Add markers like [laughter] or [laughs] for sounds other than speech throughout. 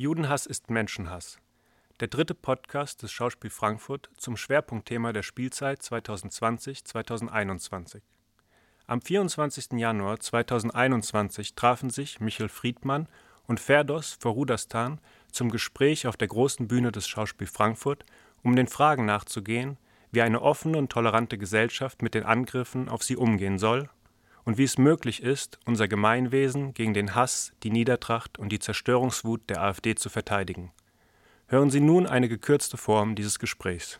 Judenhass ist Menschenhass. Der dritte Podcast des Schauspiel Frankfurt zum Schwerpunktthema der Spielzeit 2020-2021. Am 24. Januar 2021 trafen sich Michel Friedmann und Ferdos Forudastan zum Gespräch auf der großen Bühne des Schauspiel Frankfurt, um den Fragen nachzugehen, wie eine offene und tolerante Gesellschaft mit den Angriffen auf sie umgehen soll und wie es möglich ist, unser Gemeinwesen gegen den Hass, die Niedertracht und die Zerstörungswut der AfD zu verteidigen. Hören Sie nun eine gekürzte Form dieses Gesprächs.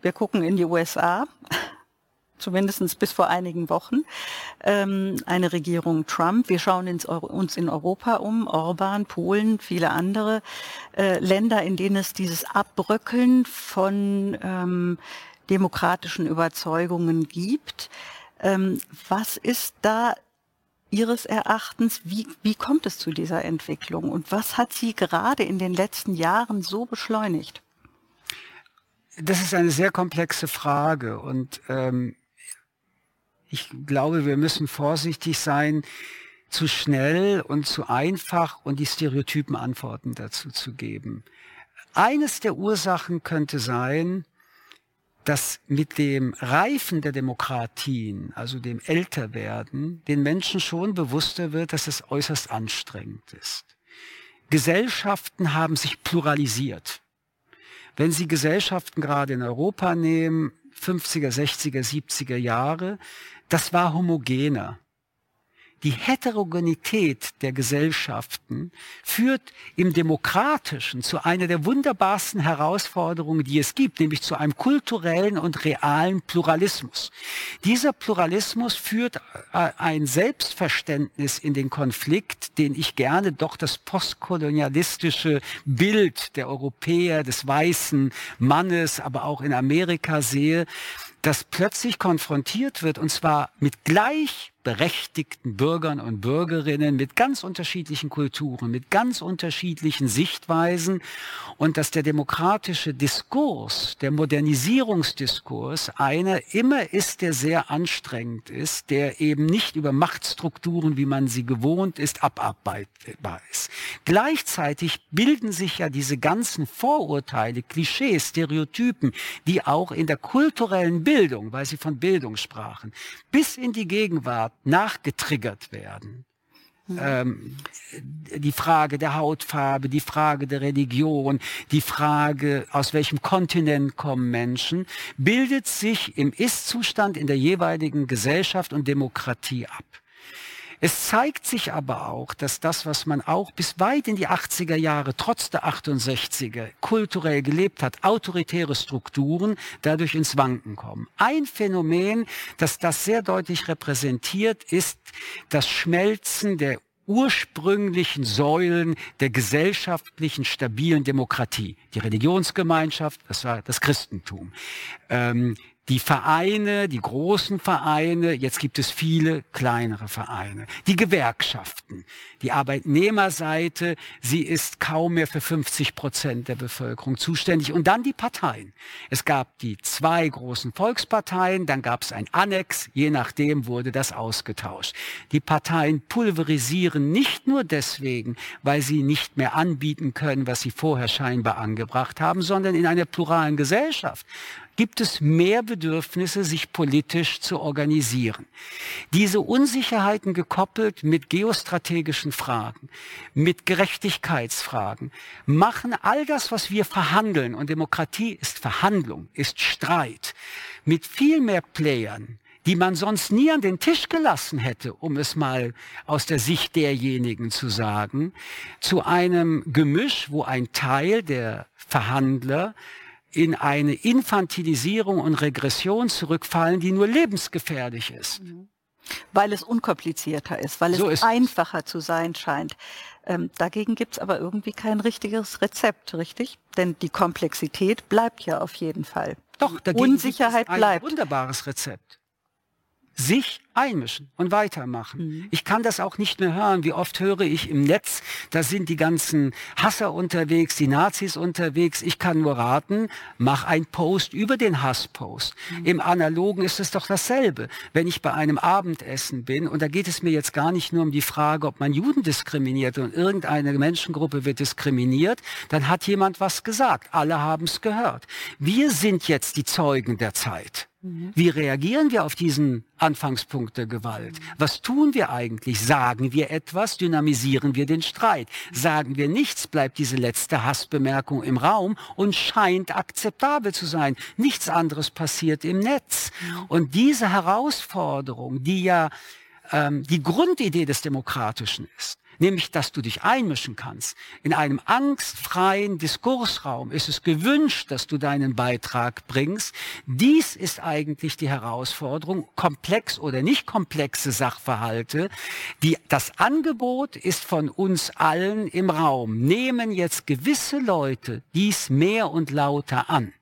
Wir gucken in die USA, [laughs] zumindest bis vor einigen Wochen, ähm, eine Regierung Trump. Wir schauen uns in Europa um, Orban, Polen, viele andere äh, Länder, in denen es dieses Abbröckeln von ähm, demokratischen Überzeugungen gibt. Ähm, was ist da Ihres Erachtens, wie, wie kommt es zu dieser Entwicklung und was hat sie gerade in den letzten Jahren so beschleunigt? Das ist eine sehr komplexe Frage und ähm, ich glaube, wir müssen vorsichtig sein, zu schnell und zu einfach und die stereotypen Antworten dazu zu geben. Eines der Ursachen könnte sein, dass mit dem Reifen der Demokratien, also dem Älterwerden, den Menschen schon bewusster wird, dass es äußerst anstrengend ist. Gesellschaften haben sich pluralisiert. Wenn Sie Gesellschaften gerade in Europa nehmen, 50er, 60er, 70er Jahre, das war homogener die Heterogenität der Gesellschaften führt im Demokratischen zu einer der wunderbarsten Herausforderungen, die es gibt, nämlich zu einem kulturellen und realen Pluralismus. Dieser Pluralismus führt äh, ein Selbstverständnis in den Konflikt, den ich gerne doch das postkolonialistische Bild der Europäer, des weißen Mannes, aber auch in Amerika sehe, das plötzlich konfrontiert wird, und zwar mit gleich berechtigten Bürgern und Bürgerinnen mit ganz unterschiedlichen Kulturen, mit ganz unterschiedlichen Sichtweisen und dass der demokratische Diskurs, der Modernisierungsdiskurs einer immer ist, der sehr anstrengend ist, der eben nicht über Machtstrukturen, wie man sie gewohnt ist, abarbeitbar ist. Gleichzeitig bilden sich ja diese ganzen Vorurteile, Klischees, Stereotypen, die auch in der kulturellen Bildung, weil Sie von Bildung sprachen, bis in die Gegenwart nachgetriggert werden. Ähm, die Frage der Hautfarbe, die Frage der Religion, die Frage, aus welchem Kontinent kommen Menschen, bildet sich im Ist-Zustand in der jeweiligen Gesellschaft und Demokratie ab. Es zeigt sich aber auch, dass das, was man auch bis weit in die 80er Jahre, trotz der 68er, kulturell gelebt hat, autoritäre Strukturen dadurch ins Wanken kommen. Ein Phänomen, das das sehr deutlich repräsentiert, ist das Schmelzen der ursprünglichen Säulen der gesellschaftlichen stabilen Demokratie. Die Religionsgemeinschaft, das war das Christentum. Ähm, die Vereine, die großen Vereine, jetzt gibt es viele kleinere Vereine, die Gewerkschaften, die Arbeitnehmerseite, sie ist kaum mehr für 50 Prozent der Bevölkerung zuständig und dann die Parteien. Es gab die zwei großen Volksparteien, dann gab es ein Annex, je nachdem wurde das ausgetauscht. Die Parteien pulverisieren nicht nur deswegen, weil sie nicht mehr anbieten können, was sie vorher scheinbar angebracht haben, sondern in einer pluralen Gesellschaft gibt es mehr Bedürfnisse, sich politisch zu organisieren. Diese Unsicherheiten gekoppelt mit geostrategischen Fragen, mit Gerechtigkeitsfragen, machen all das, was wir verhandeln, und Demokratie ist Verhandlung, ist Streit, mit viel mehr Playern, die man sonst nie an den Tisch gelassen hätte, um es mal aus der Sicht derjenigen zu sagen, zu einem Gemisch, wo ein Teil der Verhandler in eine Infantilisierung und Regression zurückfallen, die nur lebensgefährlich ist. Mhm. Weil es unkomplizierter ist, weil so es einfacher es. zu sein scheint. Ähm, dagegen gibt es aber irgendwie kein richtiges Rezept, richtig? Denn die Komplexität bleibt ja auf jeden Fall. Doch, dagegen Unsicherheit gibt es ein bleibt. wunderbares Rezept. Sich einmischen und weitermachen. Mhm. Ich kann das auch nicht mehr hören. Wie oft höre ich im Netz, da sind die ganzen Hasser unterwegs, die Nazis unterwegs. Ich kann nur raten, mach ein Post über den Hasspost. Mhm. Im Analogen ist es doch dasselbe. Wenn ich bei einem Abendessen bin, und da geht es mir jetzt gar nicht nur um die Frage, ob man Juden diskriminiert und irgendeine Menschengruppe wird diskriminiert, dann hat jemand was gesagt. Alle haben es gehört. Wir sind jetzt die Zeugen der Zeit. Mhm. Wie reagieren wir auf diesen Anfangspunkt der Gewalt? Was tun wir eigentlich? Sagen wir etwas? Dynamisieren wir den Streit? Sagen wir nichts? Bleibt diese letzte Hassbemerkung im Raum und scheint akzeptabel zu sein. Nichts anderes passiert im Netz. Mhm. Und diese Herausforderung, die ja ähm, die Grundidee des Demokratischen ist, nämlich dass du dich einmischen kannst. In einem angstfreien Diskursraum ist es gewünscht, dass du deinen Beitrag bringst. Dies ist eigentlich die Herausforderung, komplex oder nicht komplexe Sachverhalte. Die, das Angebot ist von uns allen im Raum. Nehmen jetzt gewisse Leute dies mehr und lauter an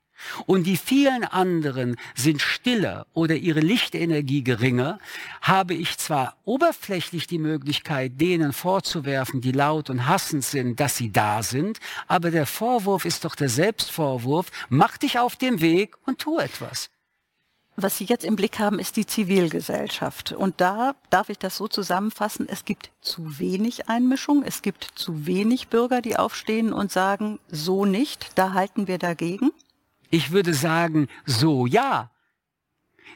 und die vielen anderen sind stiller oder ihre Lichtenergie geringer, habe ich zwar oberflächlich die Möglichkeit, denen vorzuwerfen, die laut und hassend sind, dass sie da sind, aber der Vorwurf ist doch der Selbstvorwurf, mach dich auf den Weg und tu etwas. Was Sie jetzt im Blick haben, ist die Zivilgesellschaft. Und da darf ich das so zusammenfassen, es gibt zu wenig Einmischung, es gibt zu wenig Bürger, die aufstehen und sagen, so nicht, da halten wir dagegen. Ich würde sagen, so ja.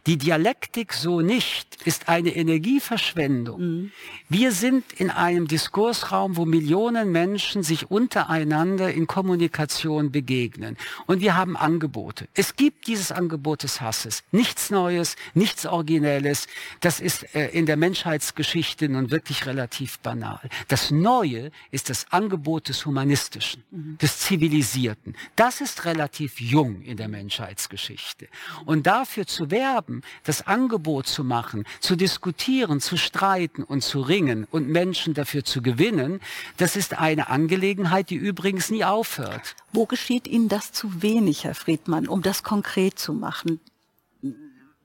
Die Dialektik so nicht ist eine Energieverschwendung. Mhm. Wir sind in einem Diskursraum, wo Millionen Menschen sich untereinander in Kommunikation begegnen. Und wir haben Angebote. Es gibt dieses Angebot des Hasses. Nichts Neues, nichts Originelles. Das ist äh, in der Menschheitsgeschichte nun wirklich relativ banal. Das Neue ist das Angebot des Humanistischen, mhm. des Zivilisierten. Das ist relativ jung in der Menschheitsgeschichte. Und dafür zu werben, haben, das Angebot zu machen, zu diskutieren, zu streiten und zu ringen und Menschen dafür zu gewinnen, das ist eine Angelegenheit, die übrigens nie aufhört. Wo geschieht Ihnen das zu wenig, Herr Friedmann, um das konkret zu machen?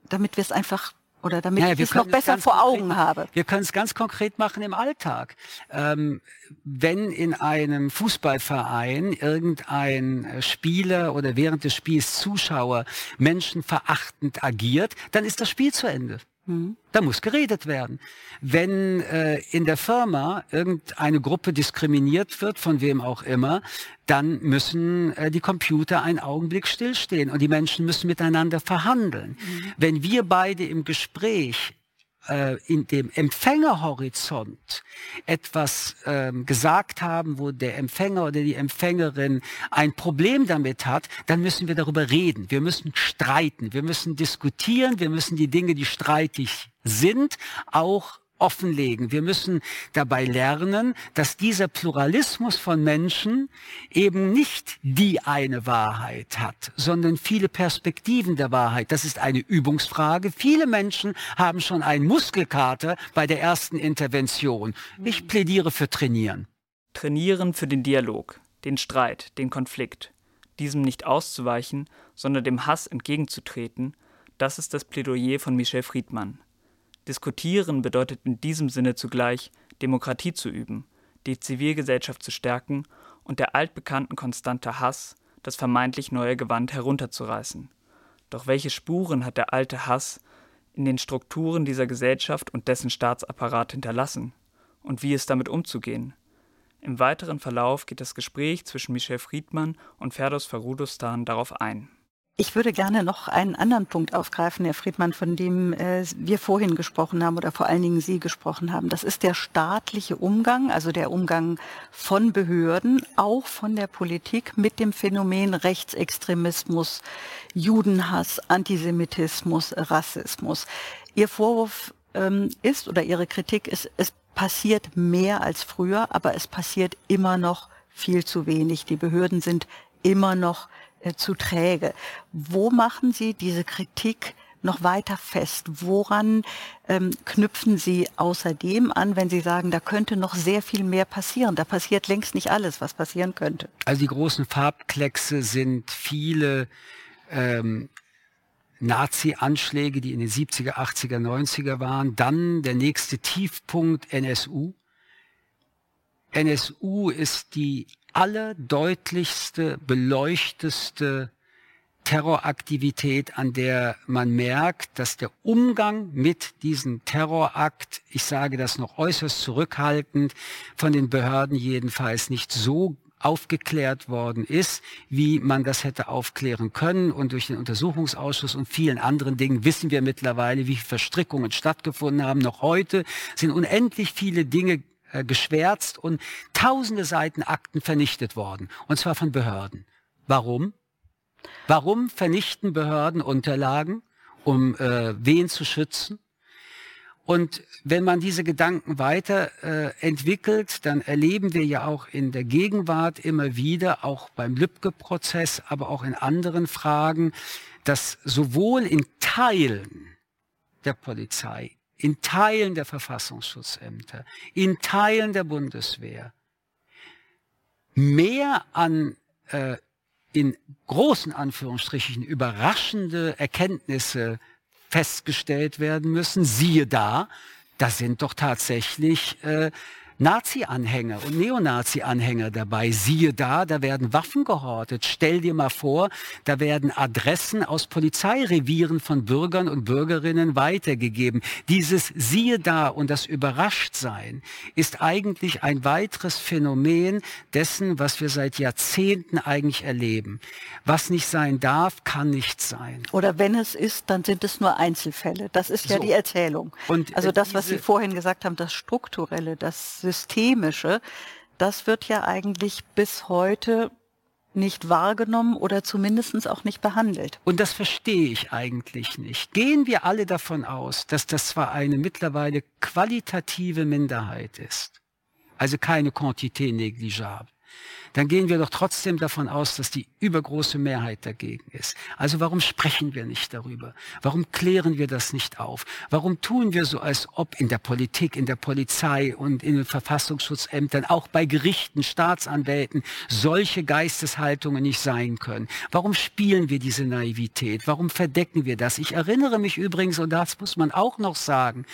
Damit wir es einfach oder damit naja, ich es noch besser vor Augen konkret, habe. Wir können es ganz konkret machen im Alltag. Ähm, wenn in einem Fußballverein irgendein äh, Spieler oder während des Spiels Zuschauer menschenverachtend agiert, dann ist das Spiel zu Ende. Mhm. Da muss geredet werden. Wenn äh, in der Firma irgendeine Gruppe diskriminiert wird, von wem auch immer, dann müssen äh, die Computer einen Augenblick stillstehen und die Menschen müssen miteinander verhandeln. Mhm. Wenn wir beide im Gespräch in dem Empfängerhorizont etwas ähm, gesagt haben, wo der Empfänger oder die Empfängerin ein Problem damit hat, dann müssen wir darüber reden. Wir müssen streiten, wir müssen diskutieren, wir müssen die Dinge, die streitig sind, auch offenlegen. Wir müssen dabei lernen, dass dieser Pluralismus von Menschen eben nicht die eine Wahrheit hat, sondern viele Perspektiven der Wahrheit. Das ist eine Übungsfrage. Viele Menschen haben schon einen Muskelkater bei der ersten Intervention. Ich plädiere für Trainieren. Trainieren für den Dialog, den Streit, den Konflikt. Diesem nicht auszuweichen, sondern dem Hass entgegenzutreten, das ist das Plädoyer von Michel Friedmann. Diskutieren bedeutet in diesem Sinne zugleich, Demokratie zu üben, die Zivilgesellschaft zu stärken und der altbekannten Konstante Hass, das vermeintlich neue Gewand herunterzureißen. Doch welche Spuren hat der alte Hass in den Strukturen dieser Gesellschaft und dessen Staatsapparat hinterlassen? Und wie ist damit umzugehen? Im weiteren Verlauf geht das Gespräch zwischen Michel Friedmann und Ferdos Farudostan darauf ein. Ich würde gerne noch einen anderen Punkt aufgreifen, Herr Friedmann, von dem äh, wir vorhin gesprochen haben oder vor allen Dingen Sie gesprochen haben. Das ist der staatliche Umgang, also der Umgang von Behörden, auch von der Politik mit dem Phänomen Rechtsextremismus, Judenhass, Antisemitismus, Rassismus. Ihr Vorwurf ähm, ist oder Ihre Kritik ist, es passiert mehr als früher, aber es passiert immer noch viel zu wenig. Die Behörden sind immer noch zu träge. Wo machen Sie diese Kritik noch weiter fest? Woran ähm, knüpfen Sie außerdem an, wenn Sie sagen, da könnte noch sehr viel mehr passieren? Da passiert längst nicht alles, was passieren könnte. Also die großen Farbkleckse sind viele ähm, Nazi-Anschläge, die in den 70er, 80er, 90er waren. Dann der nächste Tiefpunkt NSU. NSU ist die allerdeutlichste, beleuchteste Terroraktivität, an der man merkt, dass der Umgang mit diesem Terrorakt, ich sage das noch äußerst zurückhaltend, von den Behörden jedenfalls nicht so aufgeklärt worden ist, wie man das hätte aufklären können. Und durch den Untersuchungsausschuss und vielen anderen Dingen wissen wir mittlerweile, wie Verstrickungen stattgefunden haben. Noch heute sind unendlich viele Dinge äh, geschwärzt und tausende Seiten Akten vernichtet worden. Und zwar von Behörden. Warum? Warum vernichten Behörden Unterlagen? Um äh, wen zu schützen? Und wenn man diese Gedanken weiter äh, entwickelt, dann erleben wir ja auch in der Gegenwart immer wieder, auch beim Lübcke-Prozess, aber auch in anderen Fragen, dass sowohl in Teilen der Polizei, in Teilen der Verfassungsschutzämter, in Teilen der Bundeswehr mehr an äh, in großen Anführungsstrichen überraschende Erkenntnisse festgestellt werden müssen. Siehe da, da sind doch tatsächlich äh, Nazi-Anhänger und Neonazi-Anhänger dabei. Siehe da, da werden Waffen gehortet. Stell dir mal vor, da werden Adressen aus Polizeirevieren von Bürgern und Bürgerinnen weitergegeben. Dieses Siehe da und das Überraschtsein ist eigentlich ein weiteres Phänomen dessen, was wir seit Jahrzehnten eigentlich erleben. Was nicht sein darf, kann nicht sein. Oder wenn es ist, dann sind es nur Einzelfälle. Das ist ja so. die Erzählung. Und, also das, was Sie vorhin gesagt haben, das Strukturelle, das Systemische, das wird ja eigentlich bis heute nicht wahrgenommen oder zumindest auch nicht behandelt. Und das verstehe ich eigentlich nicht. Gehen wir alle davon aus, dass das zwar eine mittlerweile qualitative Minderheit ist, also keine Quantité négligeable, dann gehen wir doch trotzdem davon aus, dass die übergroße Mehrheit dagegen ist. Also warum sprechen wir nicht darüber? Warum klären wir das nicht auf? Warum tun wir so, als ob in der Politik, in der Polizei und in den Verfassungsschutzämtern, auch bei Gerichten, Staatsanwälten solche Geisteshaltungen nicht sein können? Warum spielen wir diese Naivität? Warum verdecken wir das? Ich erinnere mich übrigens, und das muss man auch noch sagen,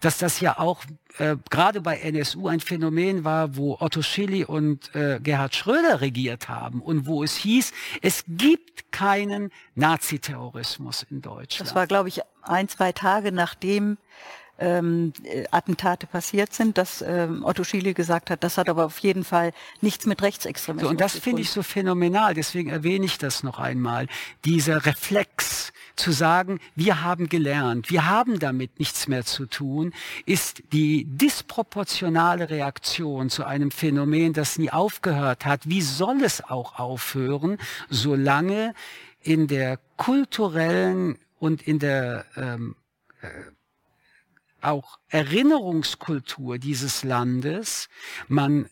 dass das ja auch äh, gerade bei NSU ein Phänomen war, wo Otto Schilly und äh, Gerhard Schröder regiert haben und wo es hieß, es gibt keinen Naziterrorismus in Deutschland. Das war, glaube ich, ein, zwei Tage nachdem ähm, Attentate passiert sind, dass ähm, Otto Schiele gesagt hat, das hat aber auf jeden Fall nichts mit Rechtsextremismus so, Und das finde ich so phänomenal, deswegen erwähne ich das noch einmal. Dieser Reflex zu sagen, wir haben gelernt, wir haben damit nichts mehr zu tun, ist die disproportionale Reaktion zu einem Phänomen, das nie aufgehört hat. Wie soll es auch aufhören, solange in der kulturellen und in der ähm, äh, auch Erinnerungskultur dieses Landes man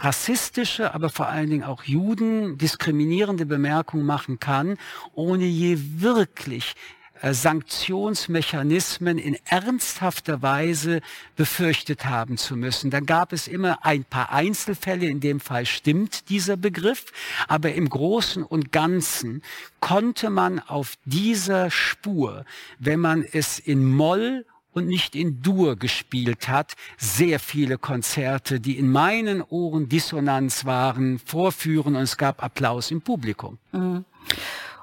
rassistische, aber vor allen Dingen auch Juden diskriminierende Bemerkungen machen kann, ohne je wirklich äh, Sanktionsmechanismen in ernsthafter Weise befürchtet haben zu müssen. Dann gab es immer ein paar Einzelfälle, in dem Fall stimmt dieser Begriff, aber im Großen und Ganzen konnte man auf dieser Spur, wenn man es in Moll und nicht in Dur gespielt hat, sehr viele Konzerte, die in meinen Ohren Dissonanz waren, vorführen und es gab Applaus im Publikum. Mhm.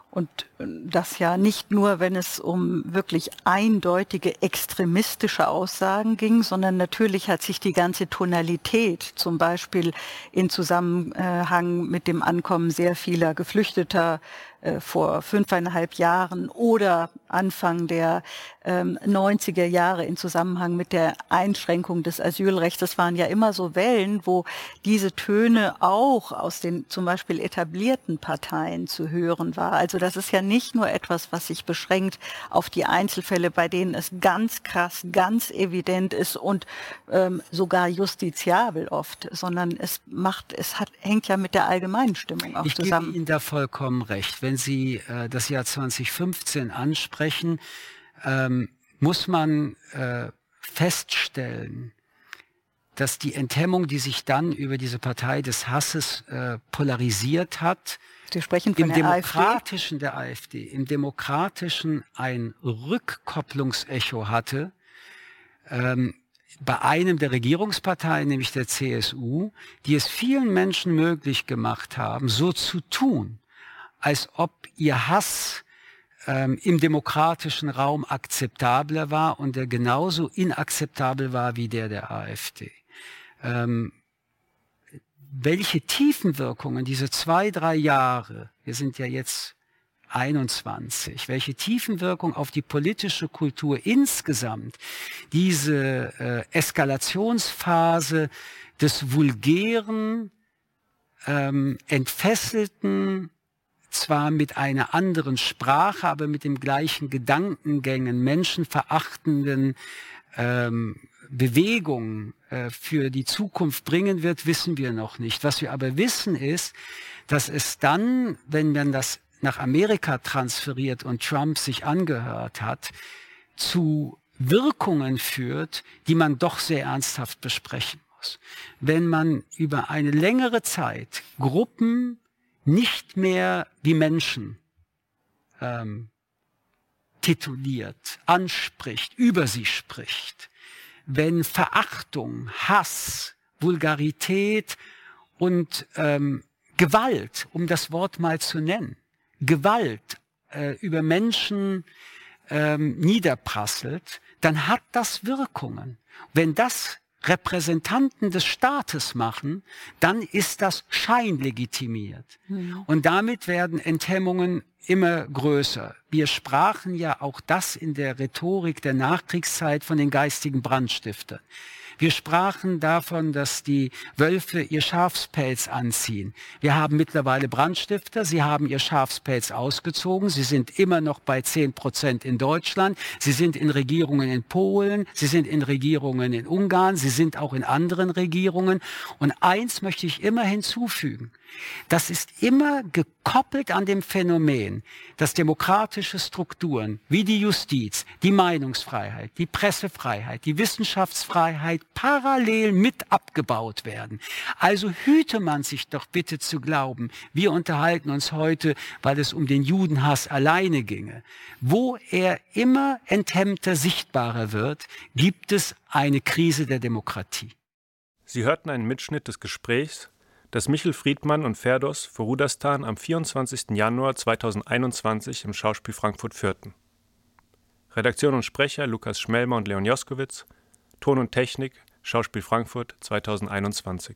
Und das ja nicht nur, wenn es um wirklich eindeutige extremistische Aussagen ging, sondern natürlich hat sich die ganze Tonalität, zum Beispiel in Zusammenhang mit dem Ankommen sehr vieler Geflüchteter äh, vor fünfeinhalb Jahren oder Anfang der ähm, 90er Jahre in Zusammenhang mit der Einschränkung des Asylrechts. Das waren ja immer so Wellen, wo diese Töne auch aus den zum Beispiel etablierten Parteien zu hören war. Also das ist ja nicht nur etwas, was sich beschränkt auf die Einzelfälle, bei denen es ganz krass, ganz evident ist und ähm, sogar justiziabel oft, sondern es macht, es hat, hängt ja mit der allgemeinen Stimmung auch ich zusammen. Ich gebe Ihnen da vollkommen recht. Wenn Sie äh, das Jahr 2015 ansprechen, ähm, muss man äh, feststellen, dass die Enthemmung, die sich dann über diese Partei des Hasses äh, polarisiert hat, Sie sprechen von im der demokratischen der AfD, im demokratischen ein Rückkopplungsecho hatte, ähm, bei einem der Regierungsparteien, nämlich der CSU, die es vielen Menschen möglich gemacht haben, so zu tun, als ob ihr Hass ähm, im demokratischen Raum akzeptabler war und der genauso inakzeptabel war wie der der AfD. Ähm, welche Tiefenwirkungen diese zwei, drei Jahre, wir sind ja jetzt 21, welche Tiefenwirkung auf die politische Kultur insgesamt diese äh, Eskalationsphase des vulgären, ähm, entfesselten, zwar mit einer anderen Sprache, aber mit dem gleichen Gedankengängen, menschenverachtenden ähm, Bewegungen äh, für die Zukunft bringen wird, wissen wir noch nicht. Was wir aber wissen ist, dass es dann, wenn man das nach Amerika transferiert und Trump sich angehört hat, zu Wirkungen führt, die man doch sehr ernsthaft besprechen muss. Wenn man über eine längere Zeit Gruppen nicht mehr wie Menschen ähm, tituliert, anspricht, über sie spricht, wenn Verachtung, Hass, Vulgarität und ähm, Gewalt, um das Wort mal zu nennen, Gewalt äh, über Menschen ähm, niederprasselt, dann hat das Wirkungen. Wenn das Repräsentanten des Staates machen, dann ist das scheinlegitimiert. Mhm. Und damit werden Enthemmungen immer größer. Wir sprachen ja auch das in der Rhetorik der Nachkriegszeit von den geistigen Brandstiftern. Wir sprachen davon, dass die Wölfe ihr Schafspelz anziehen. Wir haben mittlerweile Brandstifter. Sie haben ihr Schafspelz ausgezogen. Sie sind immer noch bei 10 Prozent in Deutschland. Sie sind in Regierungen in Polen. Sie sind in Regierungen in Ungarn. Sie sind auch in anderen Regierungen. Und eins möchte ich immer hinzufügen. Das ist immer gekoppelt an dem Phänomen, dass demokratische Strukturen wie die Justiz, die Meinungsfreiheit, die Pressefreiheit, die Wissenschaftsfreiheit parallel mit abgebaut werden. Also hüte man sich doch bitte zu glauben, wir unterhalten uns heute, weil es um den Judenhass alleine ginge. Wo er immer enthemmter sichtbarer wird, gibt es eine Krise der Demokratie. Sie hörten einen Mitschnitt des Gesprächs das Michel Friedmann und Ferdos vor Rudastan am 24. Januar 2021 im Schauspiel Frankfurt führten. Redaktion und Sprecher Lukas Schmelmer und Leon Joskowitz, Ton und Technik Schauspiel Frankfurt 2021